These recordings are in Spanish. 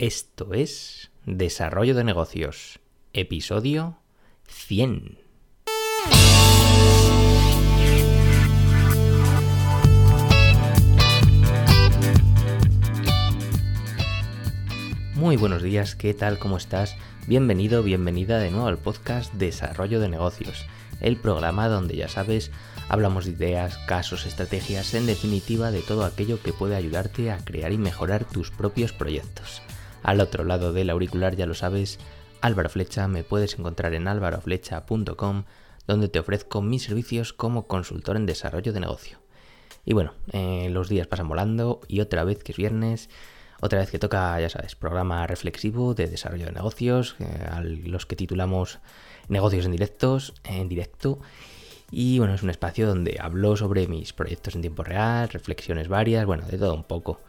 Esto es Desarrollo de Negocios, episodio 100. Muy buenos días, ¿qué tal? ¿Cómo estás? Bienvenido, bienvenida de nuevo al podcast Desarrollo de Negocios, el programa donde ya sabes, hablamos de ideas, casos, estrategias, en definitiva de todo aquello que puede ayudarte a crear y mejorar tus propios proyectos. Al otro lado del auricular ya lo sabes, Álvaro Flecha, me puedes encontrar en álvaroflecha.com donde te ofrezco mis servicios como consultor en desarrollo de negocio. Y bueno, eh, los días pasan volando y otra vez que es viernes, otra vez que toca, ya sabes, programa reflexivo de desarrollo de negocios, eh, a los que titulamos negocios en directos, en directo. Y bueno, es un espacio donde hablo sobre mis proyectos en tiempo real, reflexiones varias, bueno, de todo un poco.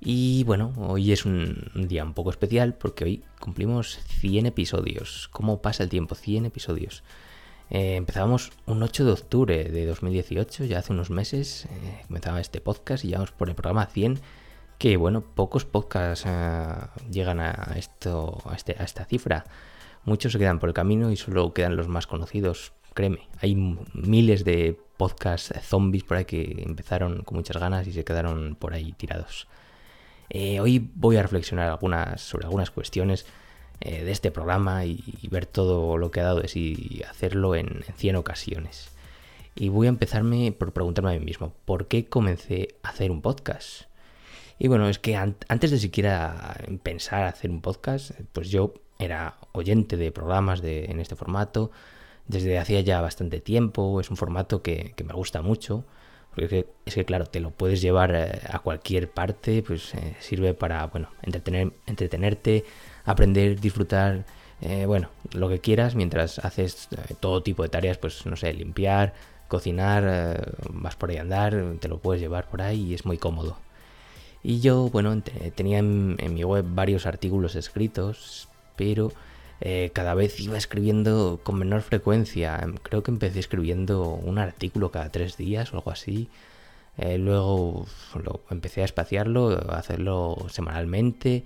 Y bueno, hoy es un día un poco especial porque hoy cumplimos 100 episodios. ¿Cómo pasa el tiempo? 100 episodios. Eh, empezábamos un 8 de octubre de 2018, ya hace unos meses, eh, comenzaba este podcast y vamos por el programa 100, que bueno, pocos podcasts eh, llegan a, esto, a, este, a esta cifra. Muchos se quedan por el camino y solo quedan los más conocidos, créeme. Hay miles de podcasts zombies por ahí que empezaron con muchas ganas y se quedaron por ahí tirados. Eh, hoy voy a reflexionar sobre algunas cuestiones eh, de este programa y, ver todo lo que ha dado de sí y hacerlo en, 100 ocasiones. Y voy a empezarme por preguntarme a mí mismo, ¿por qué comencé a hacer un podcast? Y bueno, es que antes de siquiera pensar hacer un podcast, pues yo era oyente de programas de, en este formato desde hacía ya bastante tiempo, es un formato que me gusta mucho porque es que, claro, te lo puedes llevar eh, a cualquier parte, pues eh, sirve para, bueno, entretener, entretenerte, aprender, disfrutar, eh, bueno, lo que quieras mientras haces todo tipo de tareas, pues no sé, limpiar, cocinar, vas por ahí a andar, te lo puedes llevar por ahí y es muy cómodo. Y yo, bueno, tenía en mi web varios artículos escritos, pero eh, cada vez iba escribiendo con menor frecuencia. Creo que empecé escribiendo un artículo cada tres días o algo así. Eh, luego empecé a espaciarlo, a hacerlo semanalmente.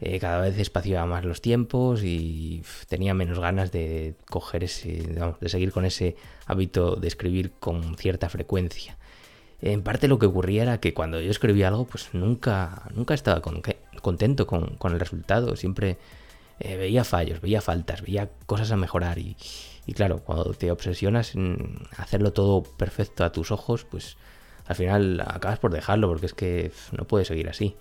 Eh, cada vez espaciaba más los tiempos y tenía menos ganas de coger ese, de seguir con ese hábito de escribir con cierta frecuencia. En parte lo que ocurría era que cuando yo escribía algo, pues nunca, nunca estaba contento con, con el resultado. Siempre eh, veía fallos, veía faltas, veía cosas a mejorar y, claro, cuando te obsesionas en hacerlo todo perfecto a tus ojos, pues al final acabas por dejarlo porque es que no puede seguir así.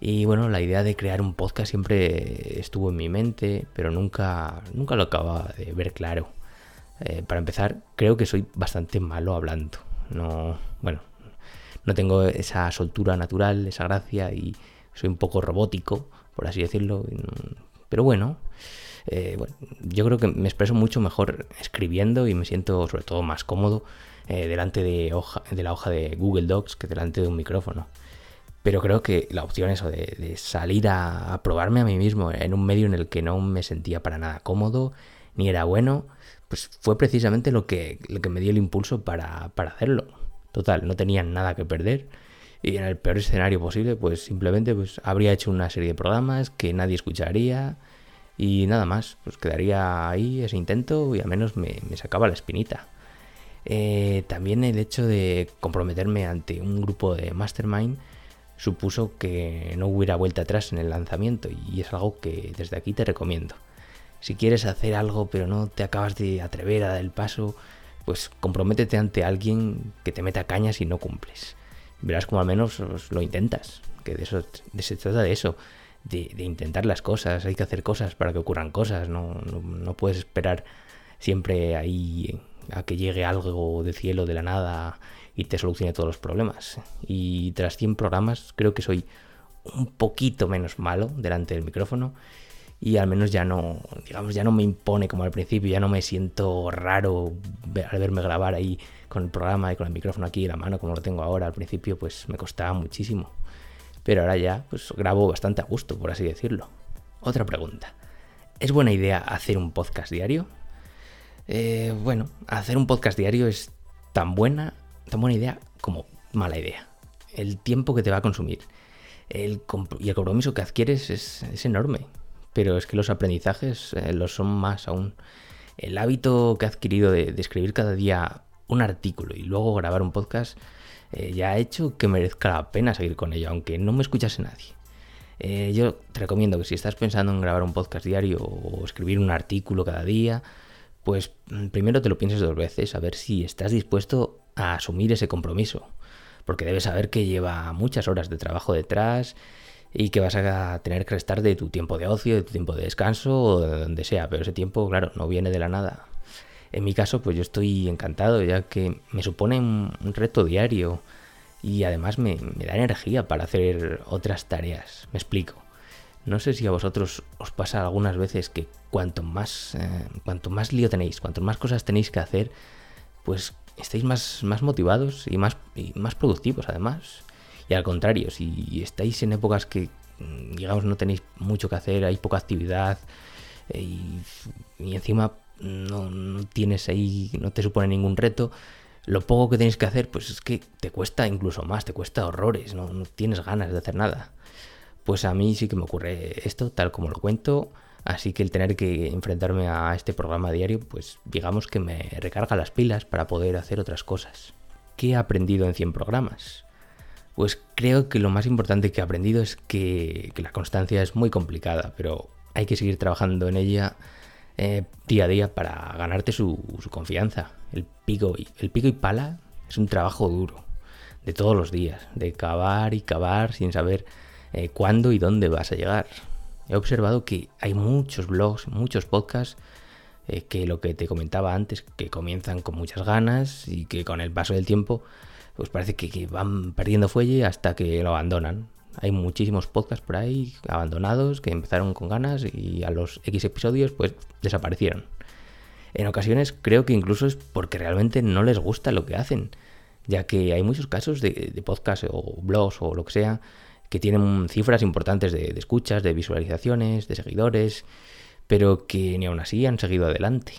Y bueno, la idea de crear un podcast siempre estuvo en mi mente, pero nunca, nunca lo acababa de ver claro. Eh, para empezar, creo que soy bastante malo hablando. No, bueno, no tengo esa soltura natural, esa gracia y soy un poco robótico, por así decirlo. Pero bueno, eh, bueno, yo creo que me expreso mucho mejor escribiendo y me siento sobre todo más cómodo eh, delante de, hoja, de la hoja de Google Docs que delante de un micrófono. Pero creo que la opción eso de, salir a, probarme a mí mismo en un medio en el que no me sentía para nada cómodo, ni era bueno, pues fue precisamente lo que, lo que me dio el impulso para, para hacerlo. Total, no tenía nada que perder y en el peor escenario posible, pues simplemente pues, habría hecho una serie de programas que nadie escucharía y nada más. Pues quedaría ahí ese intento y al menos me, sacaba la espinita. Eh, también el hecho de comprometerme ante un grupo de mastermind supuso que no hubiera vuelta atrás en el lanzamiento y es algo que desde aquí te recomiendo. Si quieres hacer algo pero no te acabas de atrever a dar el paso, pues comprométete ante alguien que te meta cañas y no cumples verás como al menos lo intentas, que de eso de se trata de eso, de, intentar las cosas, hay que hacer cosas para que ocurran cosas, no, no, puedes esperar siempre ahí a que llegue algo del cielo, de la nada y te solucione todos los problemas. Y tras 100 programas creo que soy un poquito menos malo delante del micrófono y al menos ya no, digamos, ya no me impone como al principio, ya no me siento raro al verme grabar ahí con el programa y con el micrófono aquí en la mano como lo tengo ahora. Al principio pues me costaba muchísimo, pero ahora ya pues grabo bastante a gusto, por así decirlo. Otra pregunta, ¿es buena idea hacer un podcast diario? Eh, bueno, hacer un podcast diario es tan buena, tan buena idea como mala idea. El tiempo que te va a consumir El y el compromiso que adquieres es, enorme. Pero es que los aprendizajes eh, lo son más aún. El hábito que he adquirido de, escribir cada día un artículo y luego grabar un podcast eh, ya ha hecho que merezca la pena seguir con ello, aunque no me escuchase nadie. Eh, yo te recomiendo que si estás pensando en grabar un podcast diario o escribir un artículo cada día, pues mm, primero te lo pienses dos veces, a ver si estás dispuesto a asumir ese compromiso. Porque debes saber que lleva muchas horas de trabajo detrás y que vas a tener que restar de tu tiempo de ocio, de tu tiempo de descanso o de donde sea. Pero ese tiempo, claro, no viene de la nada. En mi caso, pues yo estoy encantado, ya que me supone un, reto diario y además me, da energía para hacer otras tareas. Me explico. No sé si a vosotros os pasa algunas veces que cuanto más, eh, cuanto más lío tenéis, cuanto más cosas tenéis que hacer, pues estáis más, más motivados y más, más productivos además. Al contrario, si estáis en épocas que, mm, digamos, no tenéis mucho que hacer, hay poca actividad eh, y, encima no, no, tienes ahí, no te supone ningún reto, lo poco que tenéis que hacer, pues es que te cuesta incluso más, te cuesta horrores, no, no tienes ganas de hacer nada. Pues a mí sí que me ocurre esto, tal como lo cuento. Así que el tener que enfrentarme a este programa diario, pues digamos que me recarga las pilas para poder hacer otras cosas. ¿Qué he aprendido en 100 programas? Pues creo que lo más importante que he aprendido es que, la constancia es muy complicada, pero hay que seguir trabajando en ella eh, día a día para ganarte su, confianza. El pico, y, el pico y pala es un trabajo duro, de todos los días, de cavar y cavar sin saber eh, cuándo y dónde vas a llegar. He observado que hay muchos blogs, muchos podcasts eh, que lo que te comentaba antes, que comienzan con muchas ganas y que con el paso del tiempo pues parece que, van perdiendo fuelle hasta que lo abandonan. Hay muchísimos podcasts por ahí abandonados que empezaron con ganas y a los X episodios pues desaparecieron. En ocasiones creo que incluso es porque realmente no les gusta lo que hacen, ya que hay muchos casos de, de podcasts o blogs o lo que sea que tienen cifras importantes de, escuchas, de visualizaciones, de seguidores, pero que ni aún así han seguido adelante.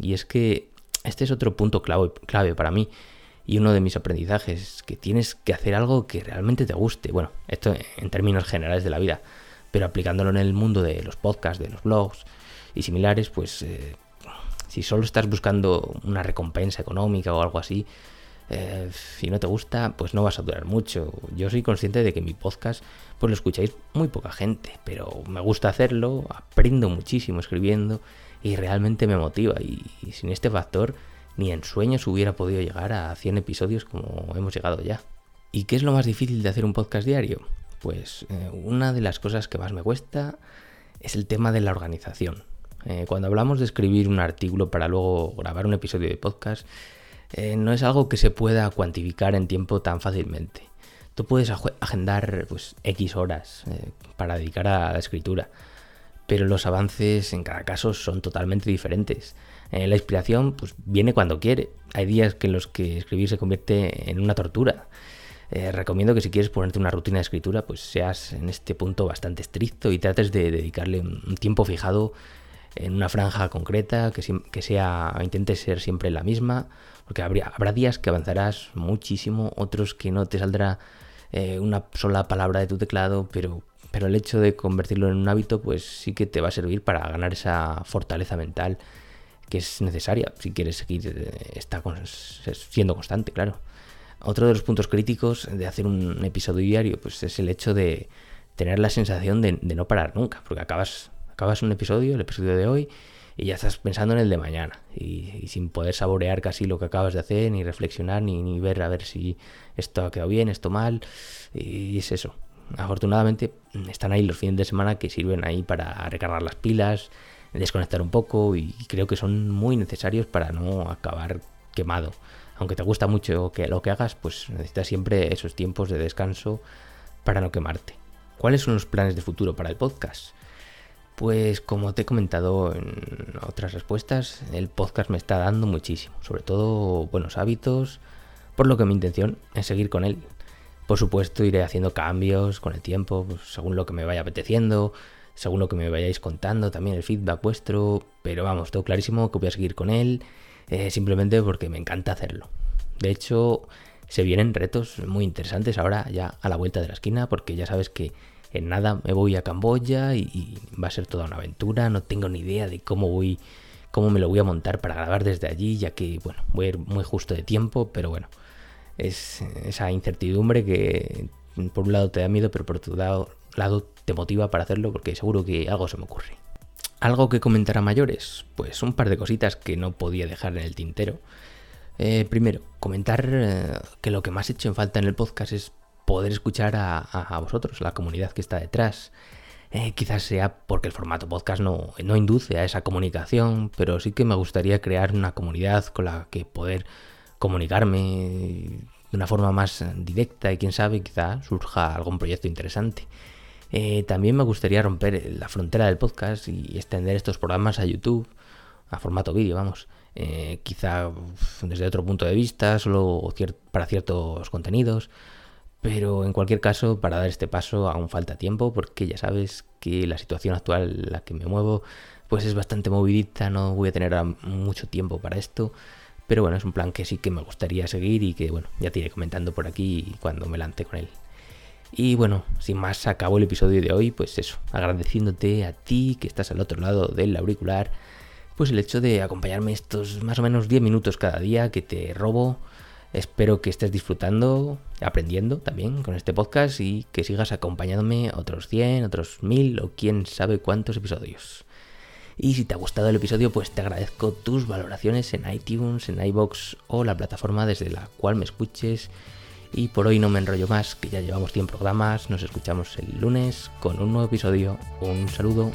Y es que este es otro punto clave, clave para mí y uno de mis aprendizajes, que tienes que hacer algo que realmente te guste. Bueno, esto en términos generales de la vida, pero aplicándolo en el mundo de los podcasts, de los blogs y similares, pues eh, si solo estás buscando una recompensa económica o algo así, eh, si no te gusta, pues no vas a durar mucho. Yo soy consciente de que mi podcast, pues lo escucháis muy poca gente, pero me gusta hacerlo, aprendo muchísimo escribiendo y realmente me motiva. Y, sin este factor, ni en sueños hubiera podido llegar a 100 episodios como hemos llegado ya. ¿Y qué es lo más difícil de hacer un podcast diario? Pues eh, una de las cosas que más me cuesta es el tema de la organización. Eh, cuando hablamos de escribir un artículo para luego grabar un episodio de podcast, eh, no es algo que se pueda cuantificar en tiempo tan fácilmente. Tú puedes agendar pues, X horas para dedicar a la escritura, pero los avances en cada caso son totalmente diferentes. Eh, la inspiración pues, viene cuando quiere. Hay días que en los que escribir se convierte en una tortura. recomiendo que si quieres ponerte una rutina de escritura, pues seas en este punto bastante estricto y trates de dedicarle un tiempo fijado en una franja concreta, que, sea, intentes ser siempre la misma, porque habrá días que avanzarás muchísimo, otros que no te saldrá eh, una sola palabra de tu teclado, pero, pero el hecho de convertirlo en un hábito, pues sí que te va a servir para ganar esa fortaleza mental que es necesaria si quieres seguir eh, está siendo constante, claro. Otro de los puntos críticos de hacer un episodio diario, pues es el hecho de tener la sensación de, de no parar nunca, porque acabas, acabas un episodio, el episodio de hoy, y ya estás pensando en el de mañana y, sin poder saborear casi lo que acabas de hacer, ni reflexionar, ni, ver a ver si esto ha quedado bien, esto mal, y es eso. Afortunadamente están ahí los fines de semana que sirven ahí para recargar las pilas, desconectar un poco y creo que son muy necesarios para no acabar quemado. Aunque te gusta mucho lo que hagas, pues necesitas siempre esos tiempos de descanso para no quemarte. ¿Cuáles son los planes de futuro para el podcast? Pues como te he comentado en otras respuestas, el podcast me está dando muchísimo, sobre todo buenos hábitos, por lo que mi intención es seguir con él. Por supuesto iré haciendo cambios con el tiempo, pues, según lo que me vaya apeteciendo, según lo que me vayáis contando, también el feedback vuestro, pero vamos, todo clarísimo que voy a seguir con él, eh, simplemente porque me encanta hacerlo. De hecho, se vienen retos muy interesantes ahora ya a la vuelta de la esquina, porque ya sabes que en nada me voy a Camboya y, va a ser toda una aventura. No tengo ni idea de cómo voy, cómo me lo voy a montar para grabar desde allí, ya que bueno, voy a ir muy justo de tiempo, pero bueno, es esa incertidumbre que por un lado te da miedo, pero por otro lado, te motiva para hacerlo, porque seguro que algo se me ocurre. ¿Algo que comentar a mayores? Pues un par de cositas que no podía dejar en el tintero. Eh, primero, comentar eh, que lo que más he hecho en falta en el podcast es poder escuchar a, vosotros, la comunidad que está detrás. Eh, quizás sea porque el formato podcast no, no induce a esa comunicación, pero sí que me gustaría crear una comunidad con la que poder comunicarme de una forma más directa y quién sabe, quizá surja algún proyecto interesante. también me gustaría romper la frontera del podcast y extender estos programas a YouTube, a formato vídeo, vamos. Eh, quizá desde otro punto de vista, solo para ciertos contenidos. Pero en cualquier caso, para dar este paso aún falta tiempo, porque ya sabes que la situación actual en la que me muevo, pues es bastante movidita, no voy a tener mucho tiempo para esto. Pero bueno, es un plan que sí que me gustaría seguir y que bueno, ya te iré comentando por aquí cuando me lance con él. Y bueno, sin más, acabo el episodio de hoy, pues eso, agradeciéndote a ti que estás al otro lado del auricular pues el hecho de acompañarme estos más o menos 10 minutos cada día que te robo. Espero que estés disfrutando, aprendiendo también con este podcast y que sigas acompañándome otros 100, otros 1000 o quién sabe cuántos episodios. Y si te ha gustado el episodio, pues te agradezco tus valoraciones en iTunes, en iBox o la plataforma desde la cual me escuches. Y por hoy no me enrollo más, que ya llevamos 100 programas. Nos escuchamos el lunes con un nuevo episodio. Un saludo.